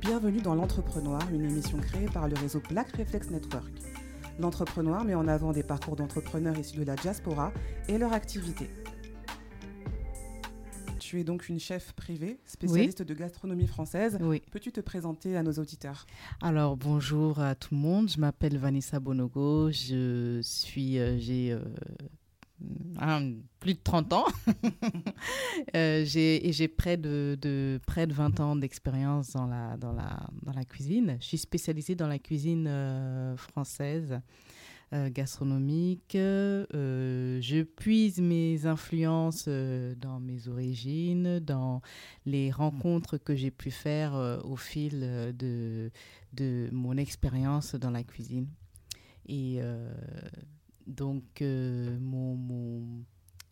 Bienvenue dans L'Entrepreneur, une émission créée par le réseau Black Reflex Network. L'Entrepreneur met en avant des parcours d'entrepreneurs issus de la diaspora et leur activité. Tu es donc une chef privée, spécialiste de gastronomie française. Oui. Peux-tu te présenter à nos auditeurs? Alors bonjour à tout le monde. Je m'appelle Vanessa Bonogo. Je suis, euh, j'ai euh, plus de 30 ans Euh, j'ai, j'ai près de, de- près de 20 ans d'expérience dans la, dans, la, dans la cuisine. Je suis spécialisée dans la cuisine euh, française. euh, gastronomique. Je puise mes influences dans mes origines, dans les rencontres que j'ai pu faire au fil de, de mon expérience dans la cuisine. Et donc, euh, mon, mon-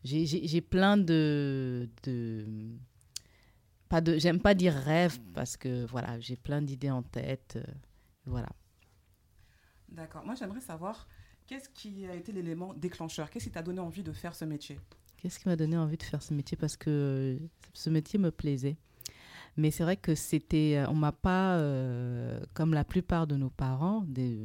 j'ai- plein de... de pas de J'aime pas dire rêve parce que voilà, j'ai plein d'idées en tête. euh, voilà. D'accord. Moi, j'aimerais savoir qu'est-ce qui a été l'élément déclencheur? Qu'est-ce qui t'a donné envie de faire ce métier? Qu'est-ce qui m'a donné envie de faire ce métier? Parce que euh, ce métier me plaisait. Mais c'est vrai que c'était, on m'a pas, euh, comme la plupart de nos parents, des,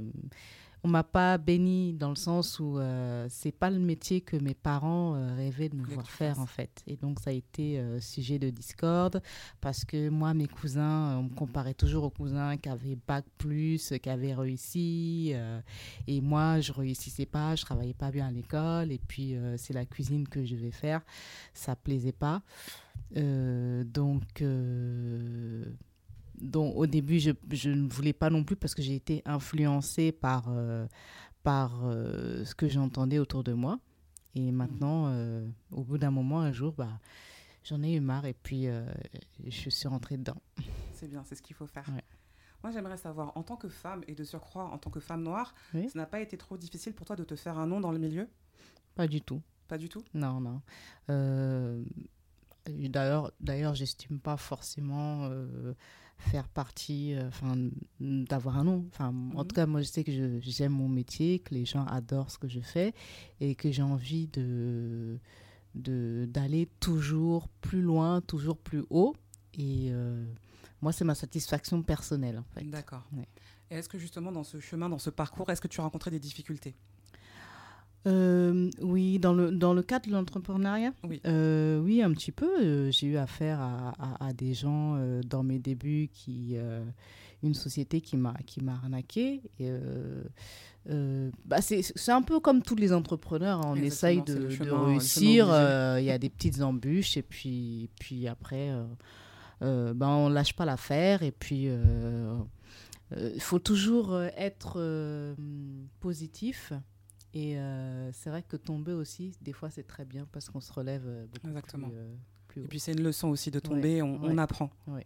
on m'a pas béni dans le sens où euh, c'est pas le métier que mes parents euh, rêvaient de me voir faire en fait. Et donc ça a été euh, sujet de discorde parce que moi, mes cousins, on me comparait toujours aux cousins qui avaient bac plus, qui avaient réussi. euh, et moi, je réussissais pas, je travaillais pas bien à l'école. Et puis, c'est la cuisine que je vais faire. Ça plaisait pas. Donc, donc, au début, je, je ne voulais pas non plus parce que j'ai été influencée par, euh, par euh, ce que j'entendais autour de moi. Et maintenant, euh, au bout d'un moment, un jour, bah, j'en ai eu marre et puis je suis rentrée dedans. C'est bien, c'est ce qu'il faut faire. Ouais. Moi, j'aimerais savoir, en tant que femme et de surcroît en tant que femme noire, Oui. ça n'a pas été trop difficile pour toi de te faire un nom dans le milieu? Pas du tout. Pas du tout? Non, non. D'ailleurs, d'ailleurs, j'estime pas forcément faire partie, euh, enfin, d'avoir un nom. Enfin, en Mhm. tout cas, moi, je sais que j'aime mon métier, que les gens adorent ce que je fais et que j'ai envie de de- d'aller toujours plus loin, toujours plus haut. Et euh, moi, c'est ma satisfaction personnelle, en fait. D'accord. Ouais. Et est-ce que justement, dans ce chemin, dans ce parcours, est-ce que tu as rencontré des difficultés? Euh, oui, dans le, dans le cadre de l'entrepreneuriat Oui. Euh, oui, un petit peu. Euh, J'ai eu affaire à, à- à des gens euh, dans mes débuts qui. une société qui m'a qui m'a arnaqué. Et, bah c'est un peu comme tous les entrepreneurs. hein. On essaye de, chemin- réussir. Il y a des petites embûches et puis, puis après, ben, on lâche pas l'affaire. Et puis, il faut toujours être positif. Et euh, c'est vrai que tomber aussi, des fois, c'est très bien parce qu'on se relève euh, beaucoup Exactement. plus, euh, plus Et puis, c'est une leçon aussi de tomber, on, on ouais. apprend. Ouais.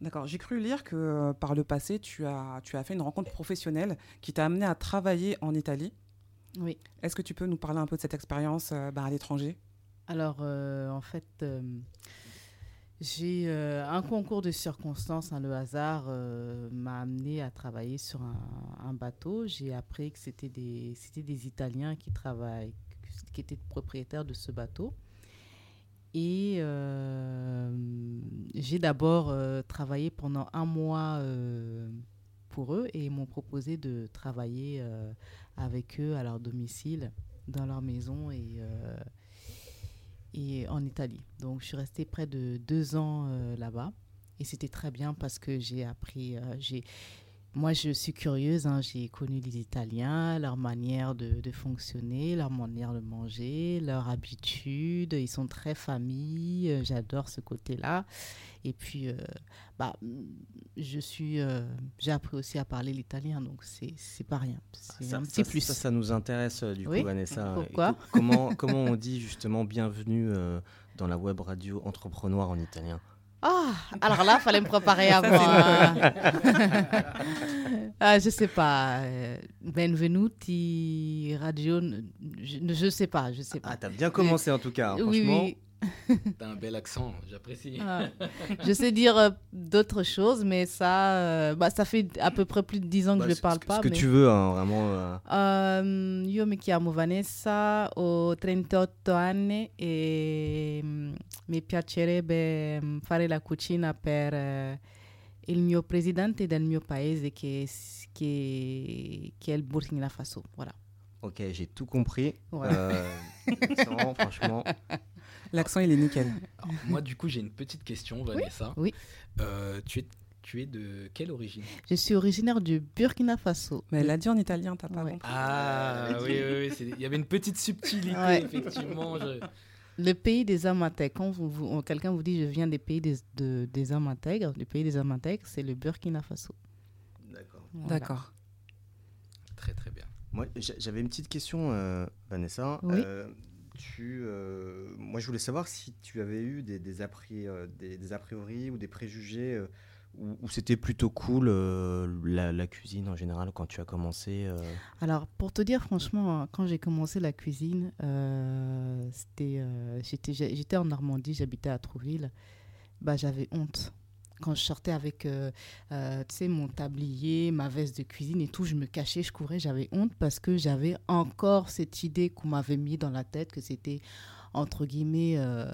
D'accord. J'ai cru lire que euh, par le passé, tu as, tu as fait une rencontre professionnelle qui t'a amené à travailler en Italie. Oui. Est-ce que tu peux nous parler un peu de cette expérience bah, à l'étranger? Alors, en fait, j'ai euh, un concours de circonstances, hein, le hasard euh, m'a amené à travailler sur un, bateau. J'ai appris que c'était des, des Italiens qui travaillent, qui étaient propriétaires de ce bateau. Et euh, j'ai d'abord travaillé pendant un mois pour eux et ils m'ont proposé de travailler avec eux à leur domicile, dans leur maison et, et en Italie. Donc je suis restée près de deux ans euh, là-bas et c'était très bien parce que j'ai appris, euh, j'ai moi, je suis curieuse. hein, J'ai connu les Italiens, leur manière de, de fonctionner, leur manière de manger, leur habitude. Ils sont très famille. euh, J'adore ce côté-là. Et puis, euh, bah, je suis, euh, j'ai appris aussi à parler l'italien, donc c'est c'est pas rien. C'est Ça, un ça- petit plus. Ça, ça nous intéresse du Oui. coup, Vanessa. Pourquoi comment, comment on dit justement bienvenue euh, dans la web radio entrepreneur en italien? Ah, alors là, fallait me préparer à Ça, moi. ah, je sais pas. euh, Benvenuti Radio. Je, je sais pas, je sais Ah, pas. t'as bien commencé en tout cas. hein, oui, franchement, oui. T'as un bel accent, j'apprécie. Ah. Je sais dire euh, d'autres choses, mais ça, euh, bah, ça fait à peu près plus de 10 ans que Bah, je ne parle pas. Ce que mais- tu veux, hein, vraiment. euh, io mi chiamo Vanessa, ho 38 anni e mm, mi piacerebbe mm, fare la cucina per eh, il mio presidente del mio paese che, che, che è il Burkina Faso. Voilà. Ok, j'ai tout compris. Ouais. Euh, franchement. L'accent, il est nickel. Alors, moi, du coup, j'ai une petite question, Vanessa. oui. Euh, tu, es, tu es de quelle origine? Je suis originaire du Burkina Faso. Mais elle l'a dit en italien, t'as pas Ouais. compris. Ah, oui, oui, oui. Il y avait une petite subtilité, Ouais. effectivement. je- Le pays des hommes intègres. Quand vous, vous- quelqu'un vous dit je viens des pays des, de- des hommes intègres, du pays des hommes intègres, c'est le Burkina Faso. D'accord. Voilà. D'accord. Très, très bien. Moi, j'a- j'avais une petite question, euh, Vanessa. Oui. Euh, euh, moi, je voulais savoir si tu avais eu euh, des, a priori ou des préjugés, euh, ou, ou c'était plutôt cool euh, la, cuisine en général quand tu as commencé. Alors, pour te dire franchement, hein, quand j'ai commencé la cuisine, j'étais en Normandie, j'habitais à Trouville. Bah, j'avais honte. Quand je sortais avec, euh, euh, mon tablier, ma veste de cuisine et tout, je me cachais, je courais, j'avais honte parce que j'avais encore cette idée qu'on m'avait mis dans la tête que c'était entre guillemets euh,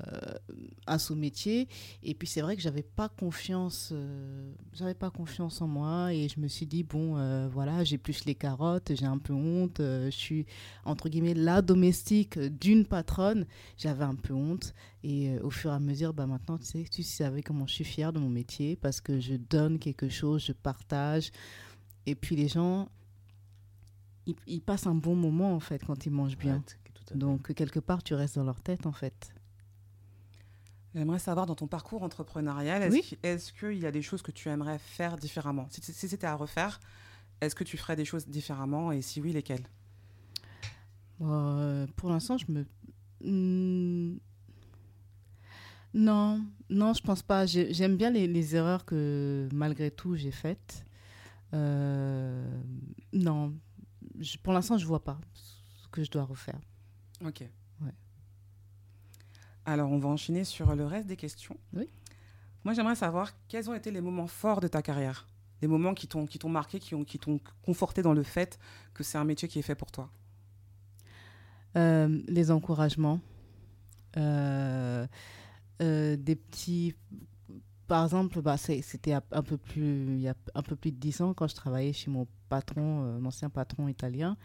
un sous-métier et puis c'est vrai que j'avais pas confiance euh, j'avais pas confiance en moi. Et je me suis dit bon euh, voilà j'épluche les carottes j'ai un peu honte je suis entre guillemets la domestique d'une patronne. J'avais un peu honte. Et au fur et à mesure bah maintenant tu sais tu savais comment je suis fière de mon métier parce que je donne quelque chose je partage. Et puis les gens ils passent un bon moment en fait quand ils mangent bien donc quelque part tu restes dans leur tête en fait J'aimerais savoir dans ton parcours entrepreneurial, est-ce Oui. qu'il y a des choses que tu aimerais faire différemment? Si, si c'était à refaire, est-ce que tu ferais des choses différemment? Et si oui, lesquelles? Euh, pour l'instant, je me. Hmm. Non, non, je pense pas. J'ai- J'aime bien les, les erreurs que, malgré tout, j'ai faites. Euh, non, je- pour l'instant, je vois pas ce que je dois refaire. Ok. Ouais. Alors, on va enchaîner sur le reste des questions. Oui. Moi, j'aimerais savoir quels ont été les moments forts de ta carrière Les moments qui t'ont qui t'ont marqué, qui ont- qui t'ont conforté dans le fait que c'est un métier qui est fait pour toi Euh, les encouragements, euh, euh, des petits. Par exemple, bah, c'était un peu plus, il y a un peu plus de 10 ans quand je travaillais chez mon patron, mon ancien patron italien.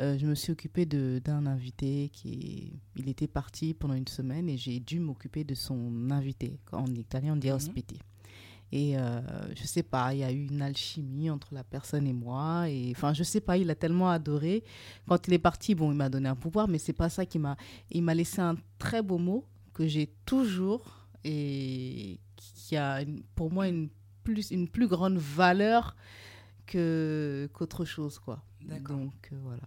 Euh, je me suis occupée de- d'un invité qui il était parti pendant une semaine et j'ai dû m'occuper de son invité. En italien, on dit Mhm. ospiti. Et euh, je sais pas, il y a eu une alchimie entre la personne et moi. Et enfin, je sais pas, il a tellement adoré. Quand il est parti, bon, il m'a donné un pouvoir, mais c'est pas ça qui m'a. Il m'a laissé un très beau mot que j'ai toujours et qui a une- pour moi une plus, une plus grande valeur que qu'autre chose, quoi. D'accord. Donc euh, voilà.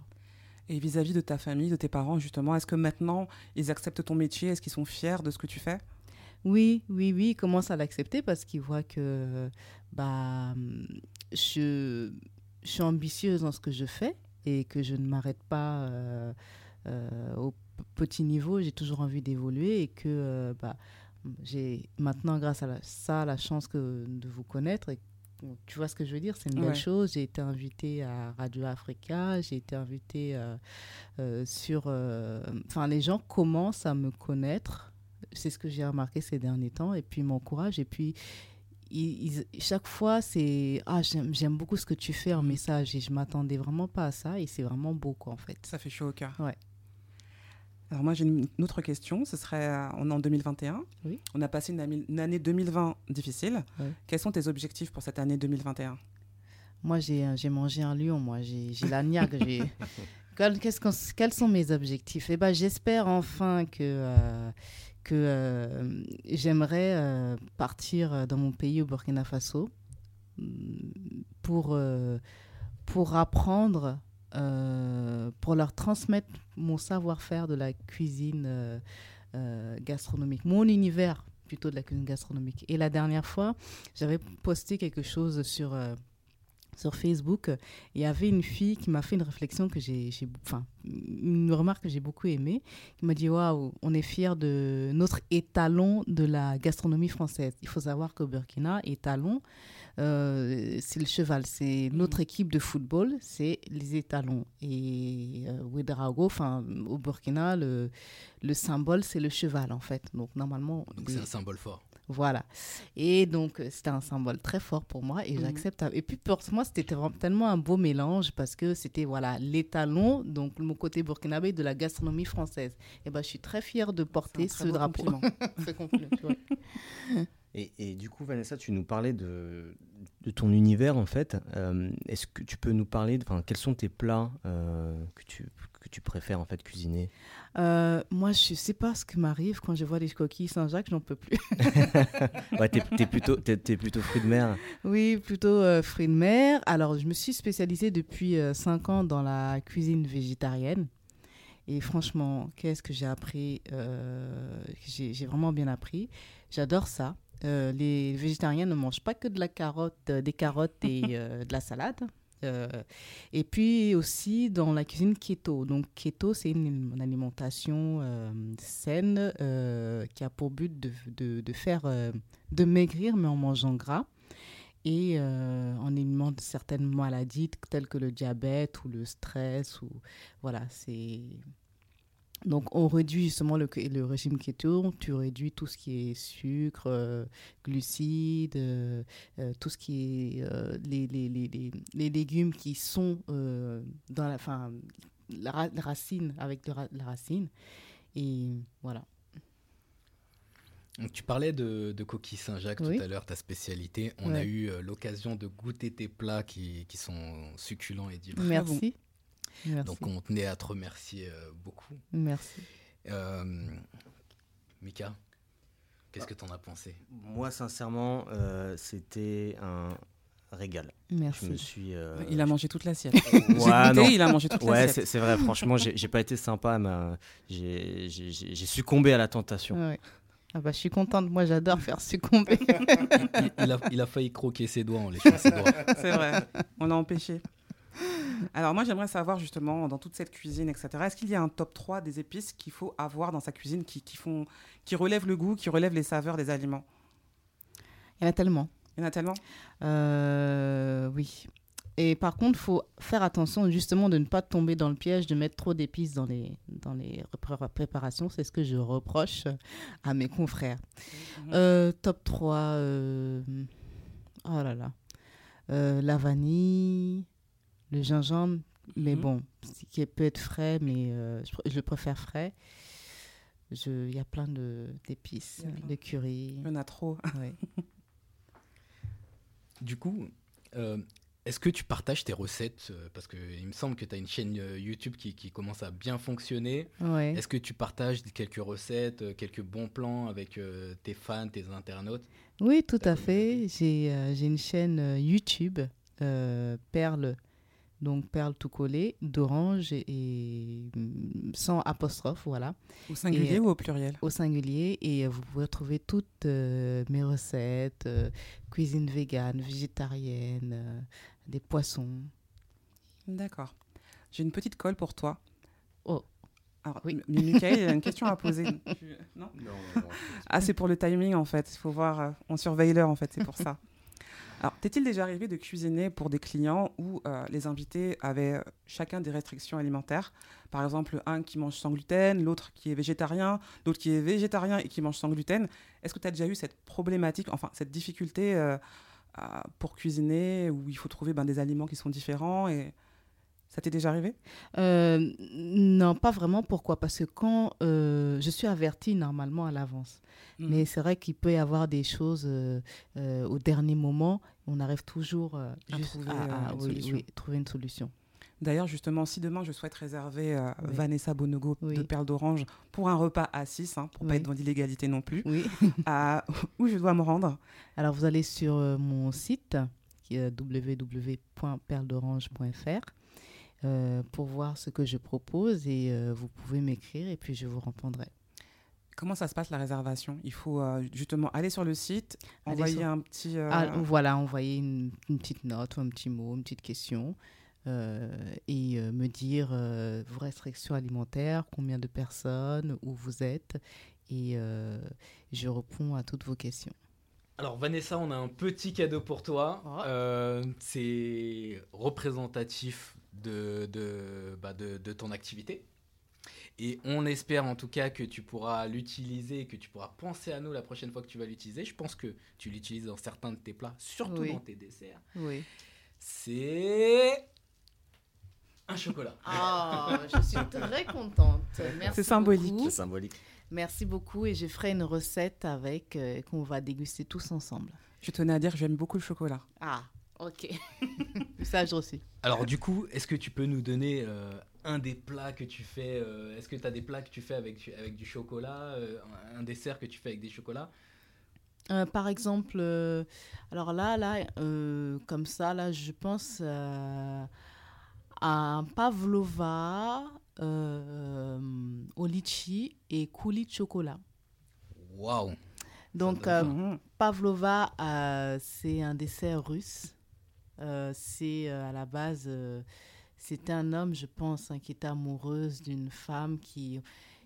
Et vis-à-vis de ta famille, de tes parents, justement, est-ce que maintenant, ils acceptent ton métier? Est-ce qu'ils sont fiers de ce que tu fais? Oui, oui, oui, il commence à l'accepter parce qu'il voit que bah, je, je suis ambitieuse dans ce que je fais et que je ne m'arrête pas euh, euh, au petit niveau. J'ai toujours envie d'évoluer et que euh, bah, j'ai maintenant, grâce à ça, la chance que, de vous connaître. Tu vois ce que je veux dire? C'est une belle Ouais. chose. J'ai été invitée à Radio Africa, j'ai été invitée euh, euh, sur... euh, Enfin, les gens commencent à me connaître c'est ce que j'ai remarqué ces derniers temps et puis ils m'encouragent et puis ils- ils- chaque fois c'est ah j'aime j'aime beaucoup ce que tu fais en message et je m'attendais vraiment pas à ça et c'est vraiment beau quoi en fait Ça fait chaud au cœur. Ouais. Alors moi, j'ai une autre question. Ce serait, euh, on est en 2021. Oui. On a passé une, une année 2020 difficile. Quels sont tes objectifs pour cette année 2021 moi j'ai euh, j'ai mangé un lion moi j'ai la niaque quels sont mes objectifs? Eh ben j'espère enfin que euh, que euh, j'aimerais euh, partir dans mon pays au Burkina Faso mm, pour pour apprendre pour leur transmettre mon savoir-faire de la cuisine euh, euh, gastronomique mon univers plutôt de la cuisine gastronomique. Et la dernière fois j'avais posté quelque chose sur euh, sur Facebook, il y avait une fille qui m'a fait une réflexion que j'ai, j'ai- enfin, une remarque que j'ai beaucoup aimée, qui m'a dit waouh, on est fiers de notre étalon de la gastronomie française. Il faut savoir qu'au Burkina, étalon, euh, c'est le cheval, c'est notre équipe de football, c'est les étalons. Et euh, Ouedraogo, enfin, au Burkina, le, le symbole, c'est le cheval en fait. Donc normalement, Donc c'est un symbole fort. Voilà. Et donc, euh, c'était un symbole très fort pour moi et Mhm. j'accepte. Et puis, pour moi, c'était vraiment tellement un beau mélange parce que c'était, voilà, l'étalon, donc mon côté burkinabé de la gastronomie française. Et ben, je suis très fière de porter ce drapeau. compliment. C'est compliment, tu vois. Et, et du coup, Vanessa, tu nous parlais de, de ton univers en fait. Euh, Est-ce que tu peux nous parler, de- enfin, quels sont tes plats euh, que, tu, que tu préfères en fait cuisiner Euh, moi, je sais pas ce qui m'arrive quand je vois les coquilles Saint-Jacques, j'en peux plus. Ouais, t'es t'es plutôt, plutôt fruit de mer. Oui, plutôt euh, fruits de mer. Alors, je me suis spécialisée depuis 5 ans dans la cuisine végétarienne. Et franchement, qu'est-ce que j'ai appris euh, J'ai vraiment bien appris? J'adore ça. Euh, les végétariens ne mangent pas que de la carotte, euh, des carottes et euh, de la salade. Euh, et puis aussi dans la cuisine keto. Donc keto, c'est une, alimentation euh, saine euh, qui a pour but de, de, de faire de maigrir mais en mangeant gras et en éliminant certaines maladies telles que le diabète ou le stress ou voilà c'est donc on réduit justement le, le régime keto tu réduis tout ce qui est sucre euh, glucides euh, euh, tout ce qui est euh, les, les, les, les, les légumes qui sont dans la fin la, ra- la racine avec ra- la racine et voilà tu parlais de, de coquilles Saint-Jacques Oui. tout à l'heure, ta spécialité. On a eu l'occasion de goûter tes plats qui, qui sont succulents et durs. merci merci Donc on tenait à te remercier euh, beaucoup. merci Euh, Mika, qu'est-ce que tu en as pensé? Moi, sincèrement, euh, c'était un régal. Je merci me suis. euh, Il a mangé toute l'assiette. Ouais, J'ai goûté, non. il a mangé toute Ouais, l'assiette. c'est c'est vrai, franchement, j'ai pas été sympa, mais euh, j'ai succombé à la tentation. Ouais. Ah bah, je suis contente, moi j'adore faire succomber. il, il a, il a failli croquer ses doigts en léchant ses doigts. C'est vrai, on l'a empêché. Alors moi j'aimerais savoir justement dans toute cette cuisine, etc. Est-ce qu'il y a un top 3 des épices qu'il faut avoir dans sa cuisine qui, qui, font, qui relèvent le goût, qui relèvent les saveurs des aliments? Il y en a tellement. Il y en a tellement? Euh, oui. Et par contre, il faut faire attention justement de ne pas tomber dans le piège de mettre trop d'épices dans les, dans les pré- préparations. C'est ce que je reproche à mes confrères. Mhm. Euh, top 3. euh, Oh là là. Euh, la vanille, le gingembre, mais Mhm. bon, ce qui peut être frais, mais euh, je, je le préfère frais. Je- Il y a plein de- d'épices, plein. de curry. Il y en a trop. ouais. Du coup, euh, est-ce que tu partages tes recettes euh, Parce qu'il me semble que tu as une chaîne YouTube qui, qui commence à bien fonctionner. Ouais. Est-ce que tu partages quelques recettes, quelques bons plans avec euh, tes fans, tes internautes? Oui, tout à fait. J'ai euh, j'ai une chaîne YouTube, euh, Perle, donc Perle tout collé, d'orange et, et, mm, sans apostrophe, voilà, Au singulier Et- ou au pluriel? au singulier. Et euh, vous pouvez retrouver toutes euh, mes recettes, euh, cuisine végane, végétarienne, euh, des poissons. D'accord. J'ai une petite colle pour toi. Oh. Alors, Oui. Michael, il a une question à poser. Tu- Non Ah, c'est pour le timing en fait. Il faut voir. euh, on surveille l'heure en fait, c'est pour ça. Alors, t'est-il déjà arrivé de cuisiner pour des clients où euh, les invités avaient euh, chacun des restrictions alimentaires? Par exemple, un qui mange sans gluten, l'autre qui est végétarien, l'autre qui est végétarien et qui mange sans gluten. Est-ce que tu as déjà eu cette problématique, enfin cette difficulté euh, pour cuisiner où il faut trouver ben, des aliments qui sont différents ça t'est déjà arrivé? Euh, non, pas vraiment. Pourquoi? Parce que quand euh, je suis avertie normalement à l'avance. Mhm. Mais c'est vrai qu'il peut y avoir des choses euh, au dernier moment. On arrive toujours À trouver, à, à- une oui, solution. oui, trouver une solution. D'ailleurs, justement, si demain je souhaite réserver Oui. Vanessa Bonogo de Perle d'Orange pour un repas à 6, hein, pour pas Oui. être dans l'illégalité non plus, où je dois me rendre? Alors vous allez sur mon site qui est www.perledorange.fr euh, pour voir ce que je propose et euh, vous pouvez m'écrire et puis je vous répondrai. Comment ça se passe la réservation? Il faut justement aller sur le site, envoyer un petit. Ah, voilà, envoyer une, petite note ou un petit mot, une petite question. et me dire vos restrictions alimentaires, combien de personnes, où vous êtes, et je réponds à toutes vos questions. Alors Vanessa, on a un petit cadeau pour toi. Oh. Euh, c'est représentatif de, de, bah de, de, ton activité. Et on espère en tout cas que tu pourras l'utiliser, que tu pourras penser à nous la prochaine fois que tu vas l'utiliser. Je pense que tu l'utilises dans certains de tes plats, surtout dans tes desserts. Oui. C'est un chocolat. Ah, je suis très contente. C'est symbolique. C'est symbolique. Merci beaucoup et je ferai une recette avec euh, qu'on va déguster tous ensemble. Je tenais à dire que j'aime beaucoup le chocolat. Ah, ok. Ça, je aussi. Alors du coup, est-ce que tu peux nous donner euh, un des plats que tu fais euh, Est-ce que tu as des plats que tu fais avec, avec du chocolat Un dessert que tu fais avec des chocolats? Par exemple, alors là, là, comme ça, là, je pense à un pavlova euh, au litchi et coulis de chocolat. Waouh Donc, euh, pavlova, euh, c'est un dessert russe. C'est à la base, c'était un homme, je pense, hein, qui était amoureuse d'une femme qui,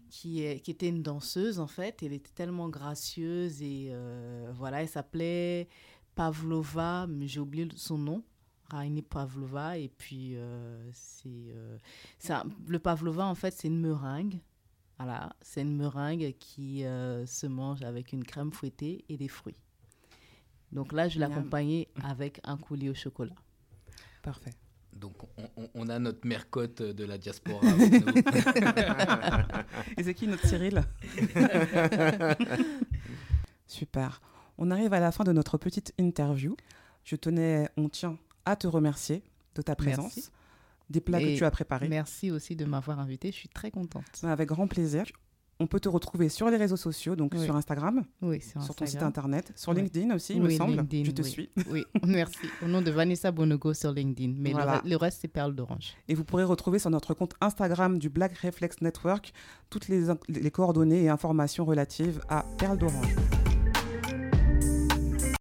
qui, était une danseuse, en fait. Elle était tellement gracieuse et voilà, elle s'appelait Pavlova, mais j'ai oublié son nom. Raini Pavlova. Et puis, euh, c'est, euh, le Pavlova, en fait, c'est une meringue. Voilà, c'est une meringue qui euh, se mange avec une crème fouettée et des fruits. Donc là, je l'accompagnais avec un coulis au chocolat. Parfait. Donc on, on, a notre mercotte de la diaspora avec nous. et c'est qui notre Cyril? Super. On arrive à la fin de notre petite interview. Je tenais, on tient à te remercier de ta présence, des plats que tu as préparés. Merci aussi de m'avoir invité, je suis très contente. Avec grand plaisir. On peut te retrouver sur les réseaux sociaux, donc sur Instagram, oui, sur, ton site internet, sur LinkedIn aussi, il me semble. LinkedIn, je te suis. Oui, merci. Au nom de Vanessa Bonogo sur LinkedIn. Mais le, reste, c'est Perle d'Orange. Et vous pourrez retrouver sur notre compte Instagram du Black Reflex Network toutes les, les coordonnées et informations relatives à Perle d'Orange.